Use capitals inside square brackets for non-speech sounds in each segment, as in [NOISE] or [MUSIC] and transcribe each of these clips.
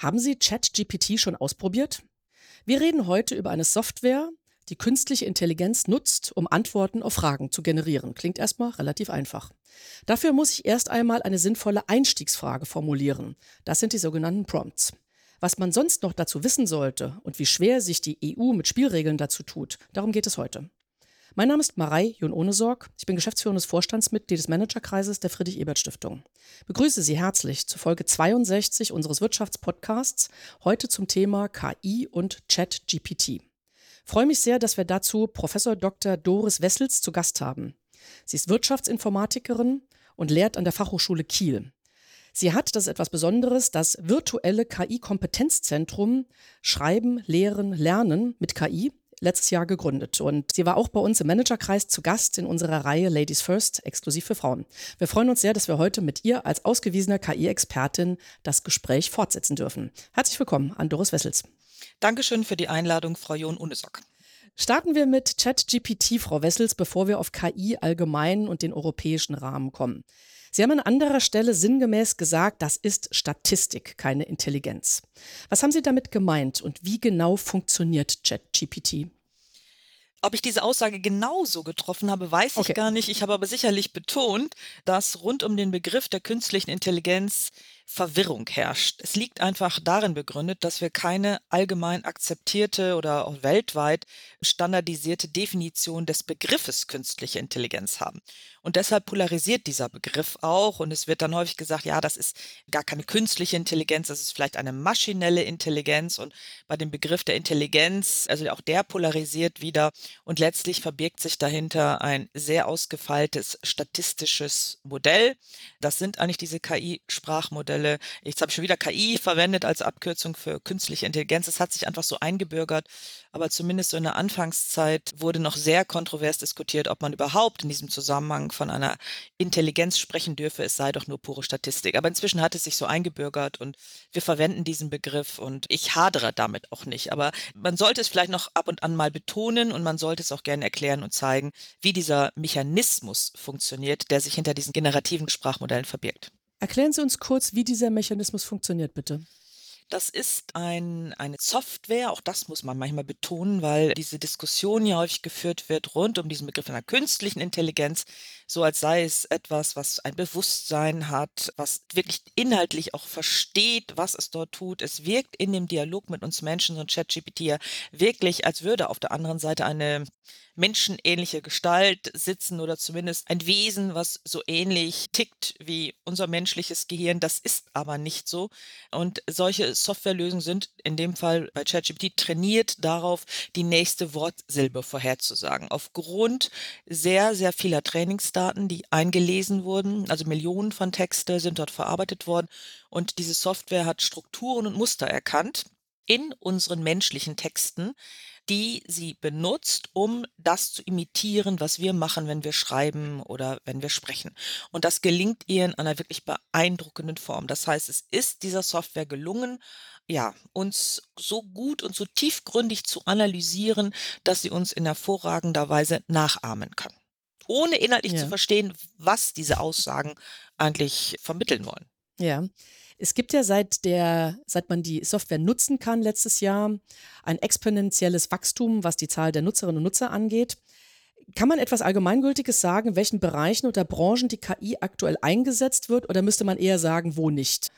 Haben Sie ChatGPT schon ausprobiert? Wir reden heute über eine Software, die künstliche Intelligenz nutzt, um Antworten auf Fragen zu generieren. Klingt erstmal relativ einfach. Dafür muss ich erst einmal eine sinnvolle Einstiegsfrage formulieren. Das sind die sogenannten Prompts. Was man sonst noch dazu wissen sollte und wie schwer sich die EU mit Spielregeln dazu tut, darum geht es heute. Mein Name ist Marei Jun Ohnesorg. Ich bin geschäftsführendes Vorstandsmitglied des Managerkreises der Friedrich-Ebert-Stiftung. Begrüße Sie herzlich zu Folge 62 unseres Wirtschaftspodcasts, heute zum Thema KI und Chat-GPT. Freue mich sehr, dass wir dazu Professor Dr. Doris Wessels zu Gast haben. Sie ist Wirtschaftsinformatikerin und lehrt an der Fachhochschule Kiel. Sie hat, das ist etwas Besonderes, das virtuelle KI-Kompetenzzentrum Schreiben, Lehren, Lernen mit KI letztes Jahr gegründet. Und sie war auch bei uns im Managerkreis zu Gast in unserer Reihe Ladies First, exklusiv für Frauen. Wir freuen uns sehr, dass wir heute mit ihr als ausgewiesener KI-Expertin das Gespräch fortsetzen dürfen. Herzlich willkommen an Doris Wessels. Dankeschön für die Einladung, Frau John Unesock. Starten wir mit ChatGPT, Frau Wessels, bevor wir auf KI allgemein und den europäischen Rahmen kommen. Sie haben an anderer Stelle sinngemäß gesagt, das ist Statistik, keine Intelligenz. Was haben Sie damit gemeint und wie genau funktioniert ChatGPT? Ob ich diese Aussage genauso getroffen habe, weiß okay. ich gar nicht. Ich habe aber sicherlich betont, dass rund um den Begriff der künstlichen Intelligenz Verwirrung herrscht. Es liegt einfach darin begründet, dass wir keine allgemein akzeptierte oder auch weltweit standardisierte Definition des Begriffes künstliche Intelligenz haben. Und deshalb polarisiert dieser Begriff auch und es wird dann häufig gesagt, ja, das ist gar keine künstliche Intelligenz, das ist vielleicht eine maschinelle Intelligenz und bei dem Begriff der Intelligenz, also auch der polarisiert wieder und letztlich verbirgt sich dahinter ein sehr ausgefeiltes statistisches Modell. Das sind eigentlich diese KI-Sprachmodelle Stelle. Jetzt habe ich schon wieder KI verwendet als Abkürzung für künstliche Intelligenz. Es hat sich einfach so eingebürgert. Aber zumindest so in der Anfangszeit wurde noch sehr kontrovers diskutiert, ob man überhaupt in diesem Zusammenhang von einer Intelligenz sprechen dürfe. Es sei doch nur pure Statistik. Aber inzwischen hat es sich so eingebürgert und wir verwenden diesen Begriff und ich hadere damit auch nicht. Aber man sollte es vielleicht noch ab und an mal betonen und man sollte es auch gerne erklären und zeigen, wie dieser Mechanismus funktioniert, der sich hinter diesen generativen Sprachmodellen verbirgt. Erklären Sie uns kurz, wie dieser Mechanismus funktioniert, bitte. Das ist ein, eine Software, auch das muss man manchmal betonen, weil diese Diskussion ja häufig geführt wird rund um diesen Begriff einer künstlichen Intelligenz, so als sei es etwas, was ein Bewusstsein hat, was wirklich inhaltlich auch versteht, was es dort tut. Es wirkt in dem Dialog mit uns Menschen, ein ChatGPT ja wirklich, als würde auf der anderen Seite eine menschenähnliche Gestalt sitzen oder zumindest ein Wesen, was so ähnlich tickt wie unser menschliches Gehirn. Das ist aber nicht so. Und solche Softwarelösungen sind in dem Fall bei ChatGPT trainiert darauf, die nächste Wortsilbe vorherzusagen. Aufgrund sehr, sehr vieler Trainingsdaten, die eingelesen wurden, also Millionen von Texte sind dort verarbeitet worden. Und diese Software hat Strukturen und Muster erkannt in unseren menschlichen Texten, die sie benutzt, um das zu imitieren, was wir machen, wenn wir schreiben oder wenn wir sprechen. Und das gelingt ihr in einer wirklich beeindruckenden Form. Das heißt, es ist dieser Software gelungen, ja, uns so gut und so tiefgründig zu analysieren, dass sie uns in hervorragender Weise nachahmen kann. Ohne inhaltlich ja. zu verstehen, was diese Aussagen eigentlich vermitteln wollen. Ja. Es gibt ja seit der, seit man die Software nutzen kann letztes Jahr, ein exponentielles Wachstum, was die Zahl der Nutzerinnen und Nutzer angeht. Kann man etwas Allgemeingültiges sagen, in welchen Bereichen oder Branchen die KI aktuell eingesetzt wird, oder müsste man eher sagen, wo nicht?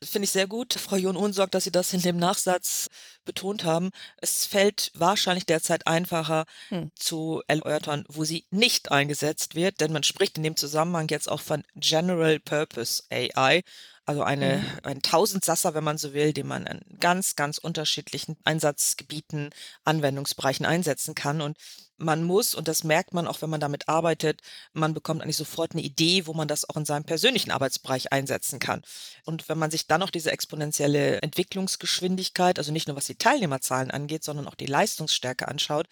Das finde ich sehr gut, Frau Jon sorgt, dass Sie das in dem Nachsatz betont haben. Es fällt wahrscheinlich derzeit einfacher hm. zu erörtern, wo sie nicht eingesetzt wird, denn man spricht in dem Zusammenhang jetzt auch von General Purpose AI, also eine, mhm. ein Tausendsasser, wenn man so will, den man in ganz, ganz unterschiedlichen Einsatzgebieten, Anwendungsbereichen einsetzen kann. Und man muss, und das merkt man auch, wenn man damit arbeitet, man bekommt eigentlich sofort eine Idee, wo man das auch in seinem persönlichen Arbeitsbereich einsetzen kann. Und wenn man sich dann noch diese exponentielle Entwicklungsgeschwindigkeit, also nicht nur was die Teilnehmerzahlen angeht, sondern auch die Leistungsstärke anschaut,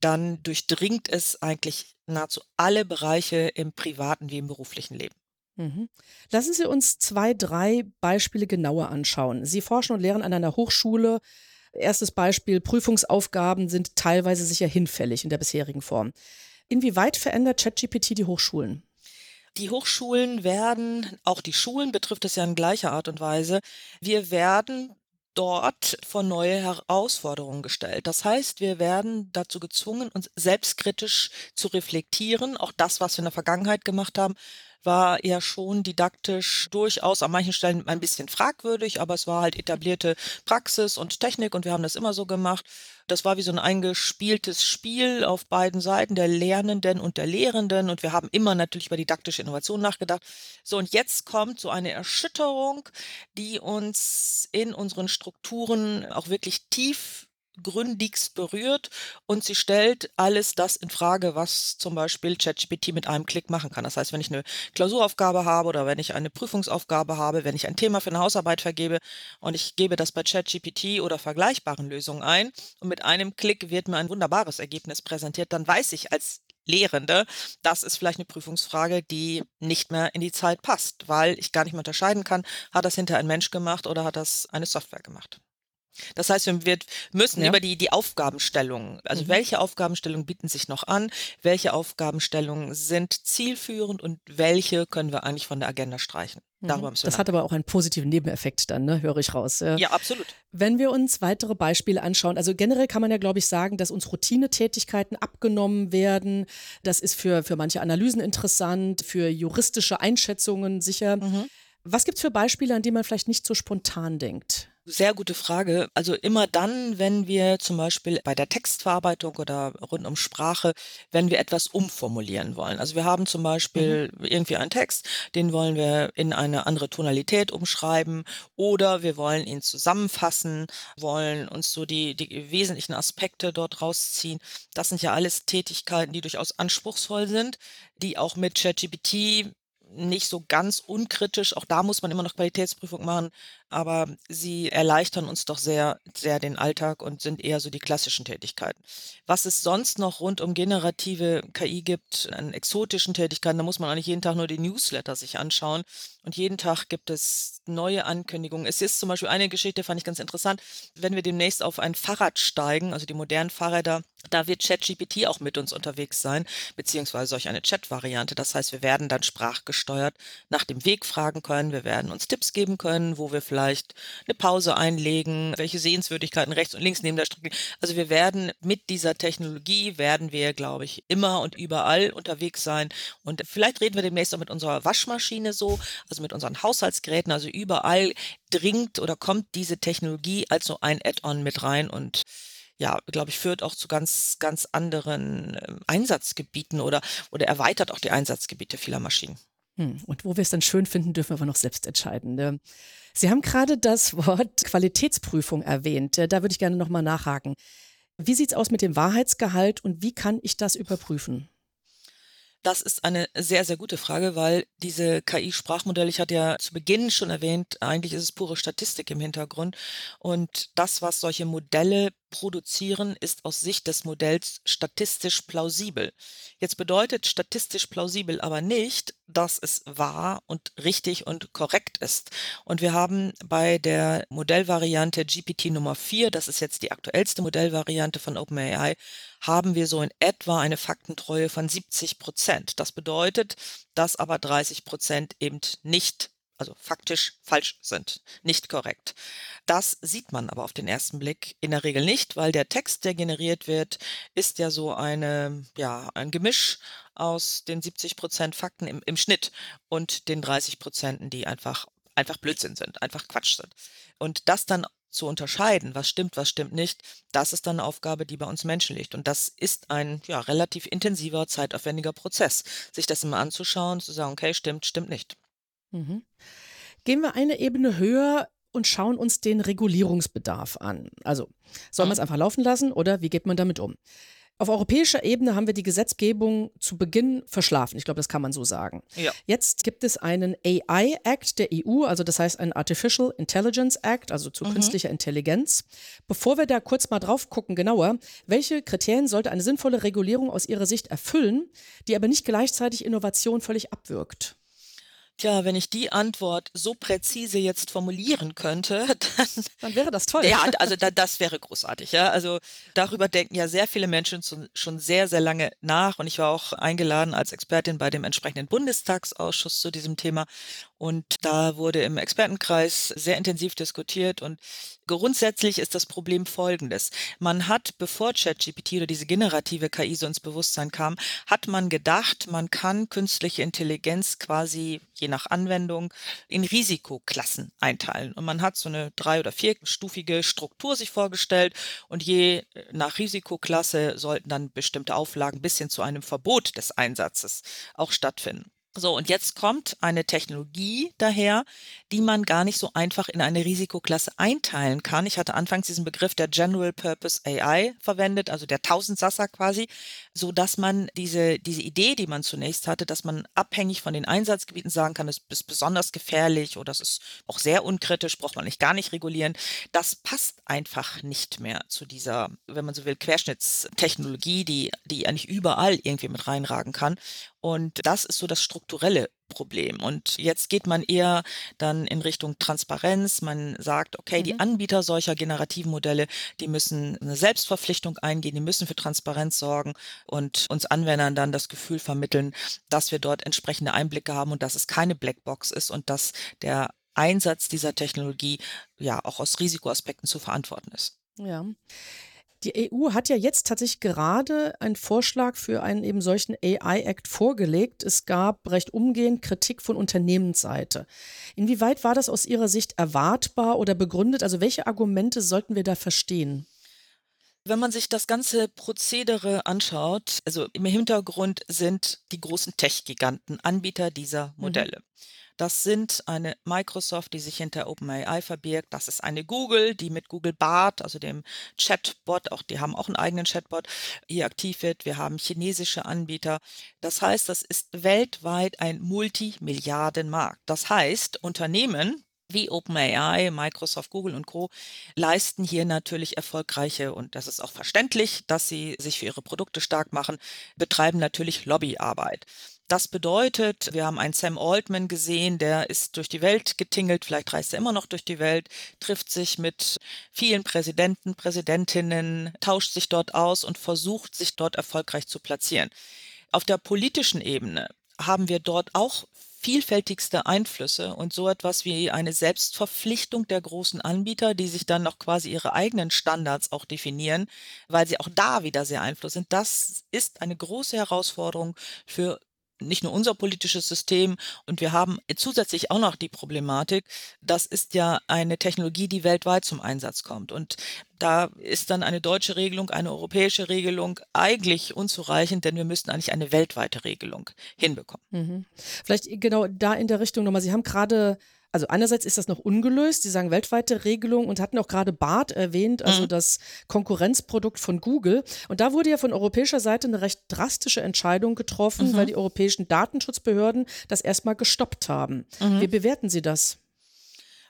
dann durchdringt es eigentlich nahezu alle Bereiche im privaten wie im beruflichen Leben. Mhm. Lassen Sie uns zwei, drei Beispiele genauer anschauen. Sie forschen und lehren an einer Hochschule. Erstes Beispiel, Prüfungsaufgaben sind teilweise sicher hinfällig in der bisherigen Form. Inwieweit verändert ChatGPT die Hochschulen? Die Hochschulen werden, auch die Schulen betrifft es ja in gleicher Art und Weise, wir werden dort vor neue Herausforderungen gestellt. Das heißt, wir werden dazu gezwungen, uns selbstkritisch zu reflektieren. Auch das, was wir in der Vergangenheit gemacht haben, war ja schon didaktisch durchaus an manchen Stellen ein bisschen fragwürdig, aber es war halt etablierte Praxis und Technik und wir haben das immer so gemacht. Das war wie so ein eingespieltes Spiel auf beiden Seiten der Lernenden und der Lehrenden und wir haben immer natürlich über didaktische Innovation nachgedacht. So und jetzt kommt so eine Erschütterung, die uns in unseren Strukturen auch wirklich tief gründigst berührt und sie stellt alles das in Frage, was zum Beispiel ChatGPT mit einem Klick machen kann. Das heißt, wenn ich eine Klausuraufgabe habe oder wenn ich eine Prüfungsaufgabe habe, wenn ich ein Thema für eine Hausarbeit vergebe und ich gebe das bei ChatGPT oder vergleichbaren Lösungen ein und mit einem Klick wird mir ein wunderbares Ergebnis präsentiert, dann weiß ich als Lehrende, das ist vielleicht eine Prüfungsfrage, die nicht mehr in die Zeit passt, weil ich gar nicht mehr unterscheiden kann, hat das hinter ein Mensch gemacht oder hat das eine Software gemacht. Das heißt, wir müssen ja. über die, die Aufgabenstellungen, also mhm. welche Aufgabenstellungen bieten sich noch an, welche Aufgabenstellungen sind zielführend und welche können wir eigentlich von der Agenda streichen. Mhm. Darüber müssen wir das hat aber auch einen positiven Nebeneffekt dann, ne? höre ich raus. Ja. ja, absolut. Wenn wir uns weitere Beispiele anschauen, also generell kann man ja, glaube ich, sagen, dass uns Routinetätigkeiten abgenommen werden. Das ist für, für manche Analysen interessant, für juristische Einschätzungen sicher. Mhm. Was gibt es für Beispiele, an die man vielleicht nicht so spontan denkt? Sehr gute Frage. Also immer dann, wenn wir zum Beispiel bei der Textverarbeitung oder rund um Sprache, wenn wir etwas umformulieren wollen. Also wir haben zum Beispiel mhm. irgendwie einen Text, den wollen wir in eine andere Tonalität umschreiben oder wir wollen ihn zusammenfassen, wollen uns so die, die wesentlichen Aspekte dort rausziehen. Das sind ja alles Tätigkeiten, die durchaus anspruchsvoll sind, die auch mit ChatGPT nicht so ganz unkritisch. Auch da muss man immer noch Qualitätsprüfung machen, aber sie erleichtern uns doch sehr, sehr den Alltag und sind eher so die klassischen Tätigkeiten. Was es sonst noch rund um generative KI gibt, an exotischen Tätigkeiten, da muss man eigentlich jeden Tag nur die Newsletter sich anschauen und jeden Tag gibt es neue Ankündigungen. Es ist zum Beispiel eine Geschichte, fand ich ganz interessant, wenn wir demnächst auf ein Fahrrad steigen, also die modernen Fahrräder, da wird ChatGPT auch mit uns unterwegs sein, beziehungsweise solch eine Chat-Variante. Das heißt, wir werden dann sprachgesteuert nach dem Weg fragen können, wir werden uns Tipps geben können, wo wir vielleicht vielleicht eine Pause einlegen, welche Sehenswürdigkeiten rechts und links neben der Strecke. Also wir werden mit dieser Technologie werden wir, glaube ich, immer und überall unterwegs sein. Und vielleicht reden wir demnächst auch mit unserer Waschmaschine so, also mit unseren Haushaltsgeräten. Also überall dringt oder kommt diese Technologie als so ein Add-on mit rein und ja, glaube ich, führt auch zu ganz, ganz anderen äh, Einsatzgebieten oder, oder erweitert auch die Einsatzgebiete vieler Maschinen. Hm, und wo wir es dann schön finden, dürfen wir aber noch selbst entscheiden. Ne? Sie haben gerade das Wort Qualitätsprüfung erwähnt. Da würde ich gerne nochmal nachhaken. Wie sieht es aus mit dem Wahrheitsgehalt und wie kann ich das überprüfen? Das ist eine sehr, sehr gute Frage, weil diese KI-Sprachmodelle, ich hatte ja zu Beginn schon erwähnt, eigentlich ist es pure Statistik im Hintergrund. Und das, was solche Modelle produzieren, ist aus Sicht des Modells statistisch plausibel. Jetzt bedeutet statistisch plausibel aber nicht, dass es wahr und richtig und korrekt ist. Und wir haben bei der Modellvariante GPT Nummer 4, das ist jetzt die aktuellste Modellvariante von OpenAI, haben wir so in etwa eine Faktentreue von 70 Prozent. Das bedeutet, dass aber 30 Prozent eben nicht also faktisch falsch sind, nicht korrekt. Das sieht man aber auf den ersten Blick in der Regel nicht, weil der Text, der generiert wird, ist ja so eine, ja, ein Gemisch aus den 70 Prozent Fakten im, im Schnitt und den 30 Prozenten, die einfach, einfach Blödsinn sind, einfach Quatsch sind. Und das dann zu unterscheiden, was stimmt, was stimmt nicht, das ist dann eine Aufgabe, die bei uns Menschen liegt. Und das ist ein ja, relativ intensiver, zeitaufwendiger Prozess, sich das immer anzuschauen, zu sagen, okay, stimmt, stimmt nicht. Mhm. Gehen wir eine Ebene höher und schauen uns den Regulierungsbedarf an. Also, soll man es einfach laufen lassen oder wie geht man damit um? Auf europäischer Ebene haben wir die Gesetzgebung zu Beginn verschlafen. Ich glaube, das kann man so sagen. Ja. Jetzt gibt es einen AI Act der EU, also das heißt ein Artificial Intelligence Act, also zu mhm. künstlicher Intelligenz. Bevor wir da kurz mal drauf gucken, genauer, welche Kriterien sollte eine sinnvolle Regulierung aus Ihrer Sicht erfüllen, die aber nicht gleichzeitig Innovation völlig abwirkt? Tja, wenn ich die Antwort so präzise jetzt formulieren könnte, [LAUGHS] dann, dann wäre das toll. Ja, [LAUGHS] also da, das wäre großartig. Ja, also darüber denken ja sehr viele Menschen schon sehr, sehr lange nach. Und ich war auch eingeladen als Expertin bei dem entsprechenden Bundestagsausschuss zu diesem Thema. Und da wurde im Expertenkreis sehr intensiv diskutiert. Und grundsätzlich ist das Problem folgendes. Man hat, bevor ChatGPT oder diese generative KI so ins Bewusstsein kam, hat man gedacht, man kann künstliche Intelligenz quasi je nach Anwendung in Risikoklassen einteilen. Und man hat so eine drei- oder vierstufige Struktur sich vorgestellt. Und je nach Risikoklasse sollten dann bestimmte Auflagen bis hin zu einem Verbot des Einsatzes auch stattfinden. So, und jetzt kommt eine Technologie daher, die man gar nicht so einfach in eine Risikoklasse einteilen kann. Ich hatte anfangs diesen Begriff der General Purpose AI verwendet, also der Tausendsasser quasi, so dass man diese, diese Idee, die man zunächst hatte, dass man abhängig von den Einsatzgebieten sagen kann, es ist besonders gefährlich oder es ist auch sehr unkritisch, braucht man nicht gar nicht regulieren. Das passt einfach nicht mehr zu dieser, wenn man so will, Querschnittstechnologie, die, die eigentlich überall irgendwie mit reinragen kann. Und das ist so das strukturelle Problem. Und jetzt geht man eher dann in Richtung Transparenz. Man sagt, okay, mhm. die Anbieter solcher generativen Modelle, die müssen eine Selbstverpflichtung eingehen, die müssen für Transparenz sorgen und uns Anwendern dann das Gefühl vermitteln, dass wir dort entsprechende Einblicke haben und dass es keine Blackbox ist und dass der Einsatz dieser Technologie ja auch aus Risikoaspekten zu verantworten ist. Ja. Die EU hat ja jetzt tatsächlich gerade einen Vorschlag für einen eben solchen AI-Act vorgelegt. Es gab recht umgehend Kritik von Unternehmensseite. Inwieweit war das aus Ihrer Sicht erwartbar oder begründet? Also welche Argumente sollten wir da verstehen? Wenn man sich das ganze Prozedere anschaut, also im Hintergrund sind die großen Tech-Giganten Anbieter dieser mhm. Modelle. Mhm. Das sind eine Microsoft, die sich hinter OpenAI verbirgt. Das ist eine Google, die mit Google Bart, also dem Chatbot, auch die haben auch einen eigenen Chatbot, hier aktiv wird. Wir haben chinesische Anbieter. Das heißt, das ist weltweit ein Multimilliardenmarkt. Das heißt, Unternehmen, wie OpenAI, Microsoft, Google und Co. leisten hier natürlich erfolgreiche, und das ist auch verständlich, dass sie sich für ihre Produkte stark machen, betreiben natürlich Lobbyarbeit. Das bedeutet, wir haben einen Sam Altman gesehen, der ist durch die Welt getingelt, vielleicht reist er immer noch durch die Welt, trifft sich mit vielen Präsidenten, Präsidentinnen, tauscht sich dort aus und versucht, sich dort erfolgreich zu platzieren. Auf der politischen Ebene haben wir dort auch vielfältigste Einflüsse und so etwas wie eine Selbstverpflichtung der großen Anbieter, die sich dann noch quasi ihre eigenen Standards auch definieren, weil sie auch da wieder sehr Einfluss sind. Das ist eine große Herausforderung für nicht nur unser politisches System und wir haben zusätzlich auch noch die Problematik, das ist ja eine Technologie, die weltweit zum Einsatz kommt und da ist dann eine deutsche Regelung, eine europäische Regelung eigentlich unzureichend, denn wir müssten eigentlich eine weltweite Regelung hinbekommen. Mhm. Vielleicht genau da in der Richtung nochmal. Sie haben gerade also einerseits ist das noch ungelöst, Sie sagen weltweite Regelung und hatten auch gerade BART erwähnt, also mhm. das Konkurrenzprodukt von Google. Und da wurde ja von europäischer Seite eine recht drastische Entscheidung getroffen, mhm. weil die europäischen Datenschutzbehörden das erstmal gestoppt haben. Mhm. Wie bewerten Sie das?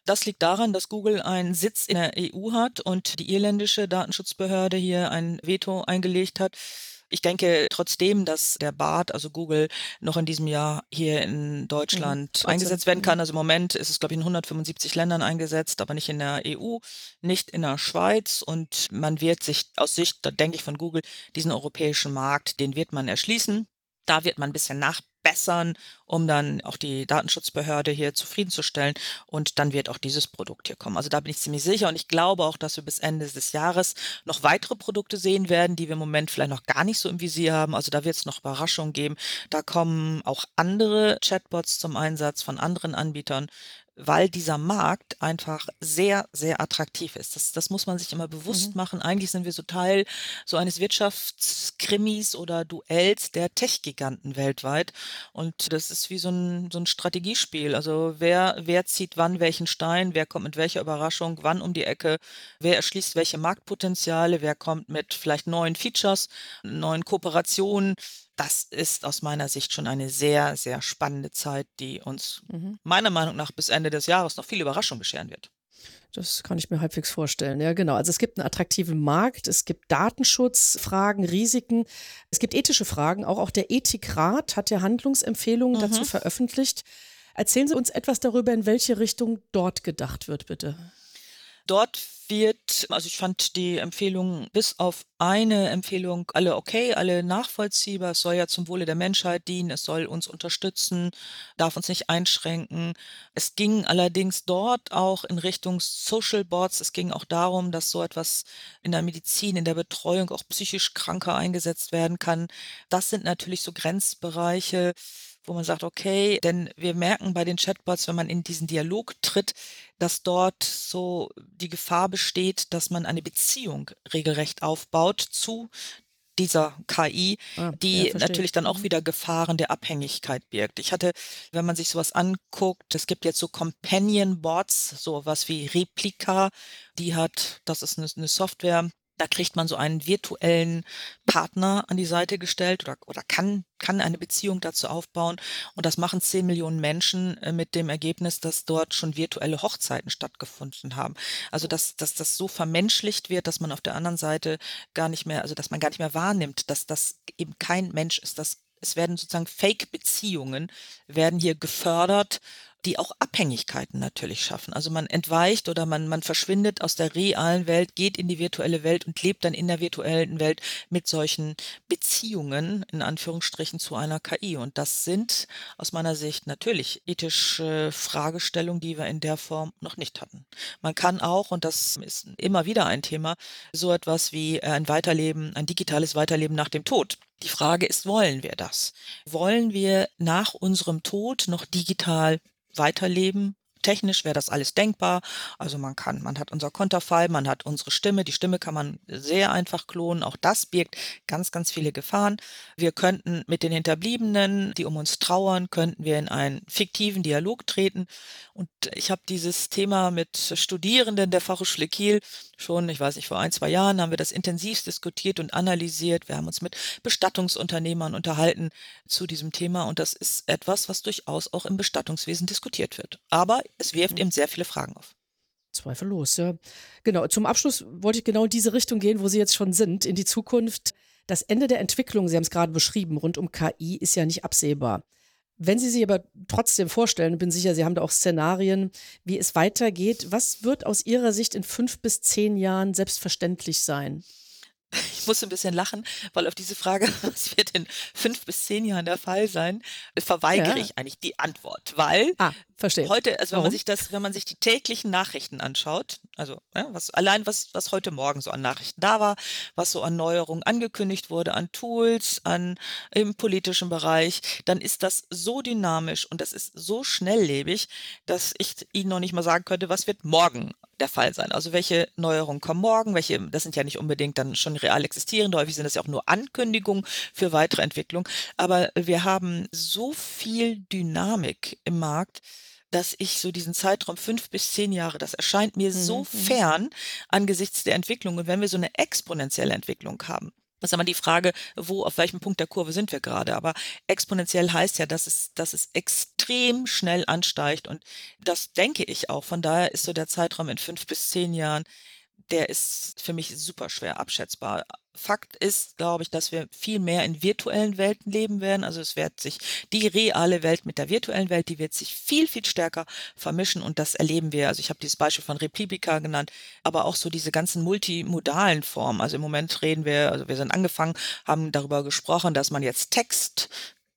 Das liegt daran, dass Google einen Sitz in der EU hat und die irländische Datenschutzbehörde hier ein Veto eingelegt hat. Ich denke trotzdem, dass der BART, also Google, noch in diesem Jahr hier in mhm, Deutschland mhm, eingesetzt werden kann. Also im Moment ist es, glaube ich, in 175 Ländern eingesetzt, aber nicht in der EU, nicht in der Schweiz. Und man wird sich aus Sicht, da denke ich von Google, diesen europäischen Markt, den wird man erschließen. Da wird man ein bisschen nach verbessern, um dann auch die Datenschutzbehörde hier zufriedenzustellen. Und dann wird auch dieses Produkt hier kommen. Also da bin ich ziemlich sicher. Und ich glaube auch, dass wir bis Ende des Jahres noch weitere Produkte sehen werden, die wir im Moment vielleicht noch gar nicht so im Visier haben. Also da wird es noch Überraschungen geben. Da kommen auch andere Chatbots zum Einsatz von anderen Anbietern weil dieser Markt einfach sehr, sehr attraktiv ist. Das, das muss man sich immer bewusst mhm. machen. Eigentlich sind wir so Teil so eines Wirtschaftskrimis oder Duells der Tech-Giganten weltweit. Und das ist wie so ein, so ein Strategiespiel. Also wer, wer zieht wann welchen Stein, wer kommt mit welcher Überraschung, wann um die Ecke, wer erschließt welche Marktpotenziale, wer kommt mit vielleicht neuen Features, neuen Kooperationen das ist aus meiner Sicht schon eine sehr, sehr spannende Zeit, die uns mhm. meiner Meinung nach bis Ende des Jahres noch viel Überraschung bescheren wird. Das kann ich mir halbwegs vorstellen. Ja, genau. Also es gibt einen attraktiven Markt, es gibt Datenschutzfragen, Risiken, es gibt ethische Fragen. Auch, auch der Ethikrat hat ja Handlungsempfehlungen mhm. dazu veröffentlicht. Erzählen Sie uns etwas darüber, in welche Richtung dort gedacht wird, bitte. Dort wird, also ich fand die Empfehlung bis auf eine Empfehlung alle okay, alle nachvollziehbar. Es soll ja zum Wohle der Menschheit dienen, es soll uns unterstützen, darf uns nicht einschränken. Es ging allerdings dort auch in Richtung Social Boards. Es ging auch darum, dass so etwas in der Medizin, in der Betreuung auch psychisch Kranker eingesetzt werden kann. Das sind natürlich so Grenzbereiche, wo man sagt, okay, denn wir merken bei den Chatbots, wenn man in diesen Dialog tritt, dass dort so die Gefahr besteht, dass man eine Beziehung regelrecht aufbaut zu dieser KI, ah, die ja, natürlich dann auch mhm. wieder Gefahren der Abhängigkeit birgt. Ich hatte, wenn man sich sowas anguckt, es gibt jetzt so Companion Bots, sowas wie Replika, die hat, das ist eine, eine Software, da kriegt man so einen virtuellen Partner an die Seite gestellt oder, oder kann, kann eine Beziehung dazu aufbauen. Und das machen 10 Millionen Menschen äh, mit dem Ergebnis, dass dort schon virtuelle Hochzeiten stattgefunden haben. Also dass, dass das so vermenschlicht wird, dass man auf der anderen Seite gar nicht mehr, also dass man gar nicht mehr wahrnimmt, dass das eben kein Mensch ist, dass es werden sozusagen Fake-Beziehungen, werden hier gefördert die auch Abhängigkeiten natürlich schaffen. Also man entweicht oder man, man verschwindet aus der realen Welt, geht in die virtuelle Welt und lebt dann in der virtuellen Welt mit solchen Beziehungen, in Anführungsstrichen, zu einer KI. Und das sind aus meiner Sicht natürlich ethische Fragestellungen, die wir in der Form noch nicht hatten. Man kann auch, und das ist immer wieder ein Thema, so etwas wie ein Weiterleben, ein digitales Weiterleben nach dem Tod die Frage ist, wollen wir das? Wollen wir nach unserem Tod noch digital weiterleben. Technisch wäre das alles denkbar. Also man kann, man hat unser Konterfei, man hat unsere Stimme. Die Stimme kann man sehr einfach klonen. Auch das birgt ganz, ganz viele Gefahren. Wir könnten mit den Hinterbliebenen, die um uns trauern, könnten wir in einen fiktiven Dialog treten. Und ich habe dieses Thema mit Studierenden der Fachhochschule Kiel schon, ich weiß nicht, vor ein, zwei Jahren haben wir das intensiv diskutiert und analysiert. Wir haben uns mit Bestattungsunternehmern unterhalten zu diesem Thema und das ist etwas, was durchaus auch im Bestattungswesen diskutiert wird. Aber es wirft eben sehr viele Fragen auf. Zweifellos, ja. Genau, zum Abschluss wollte ich genau in diese Richtung gehen, wo Sie jetzt schon sind, in die Zukunft. Das Ende der Entwicklung, Sie haben es gerade beschrieben, rund um KI ist ja nicht absehbar. Wenn Sie sich aber trotzdem vorstellen, bin sicher, Sie haben da auch Szenarien, wie es weitergeht, was wird aus Ihrer Sicht in fünf bis zehn Jahren selbstverständlich sein? Ich muss ein bisschen lachen, weil auf diese Frage, [LAUGHS] was wird in fünf bis zehn Jahren der Fall sein, verweigere ja. ich eigentlich die Antwort, weil ah, verstehe. heute, also wenn man sich das, wenn man sich die täglichen Nachrichten anschaut, also ja, was allein was was heute Morgen so an Nachrichten da war, was so an Neuerungen angekündigt wurde, an Tools, an im politischen Bereich, dann ist das so dynamisch und das ist so schnelllebig, dass ich Ihnen noch nicht mal sagen könnte, was wird morgen der Fall sein. Also welche Neuerungen kommen morgen, welche, das sind ja nicht unbedingt dann schon real existierende, häufig sind das ja auch nur Ankündigungen für weitere Entwicklung. Aber wir haben so viel Dynamik im Markt, dass ich so diesen Zeitraum fünf bis zehn Jahre, das erscheint mir so mhm, mhm. fern angesichts der Entwicklung. Und wenn wir so eine exponentielle Entwicklung haben, das ist immer die Frage, wo, auf welchem Punkt der Kurve sind wir gerade. Aber exponentiell heißt ja, dass es, dass es extrem schnell ansteigt. Und das denke ich auch. Von daher ist so der Zeitraum in fünf bis zehn Jahren der ist für mich super schwer abschätzbar. Fakt ist, glaube ich, dass wir viel mehr in virtuellen Welten leben werden. Also es wird sich die reale Welt mit der virtuellen Welt, die wird sich viel, viel stärker vermischen und das erleben wir. Also ich habe dieses Beispiel von Replika genannt, aber auch so diese ganzen multimodalen Formen. Also im Moment reden wir, also wir sind angefangen, haben darüber gesprochen, dass man jetzt Text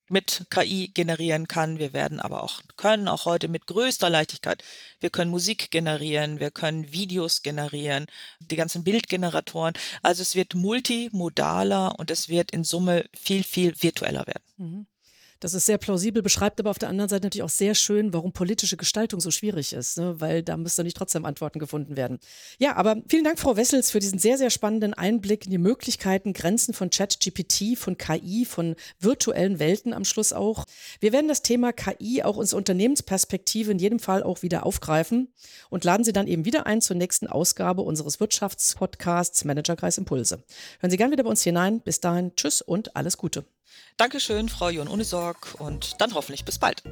mit KI generieren kann. Wir werden aber auch können auch heute mit größter Leichtigkeit. Wir können Musik generieren, wir können Videos generieren, die ganzen Bildgeneratoren. Also es wird multimodaler und es wird in Summe viel, viel virtueller werden. Mhm. Das ist sehr plausibel, beschreibt aber auf der anderen Seite natürlich auch sehr schön, warum politische Gestaltung so schwierig ist, ne? weil da müsste nicht trotzdem Antworten gefunden werden. Ja, aber vielen Dank, Frau Wessels, für diesen sehr, sehr spannenden Einblick in die Möglichkeiten, Grenzen von ChatGPT, von KI, von virtuellen Welten am Schluss auch. Wir werden das Thema KI auch aus Unternehmensperspektive in jedem Fall auch wieder aufgreifen und laden Sie dann eben wieder ein zur nächsten Ausgabe unseres Wirtschaftspodcasts Managerkreis Impulse. Hören Sie gern wieder bei uns hinein. Bis dahin, tschüss und alles Gute. Dankeschön, Frau Jon Unisorg, und dann hoffentlich bis bald.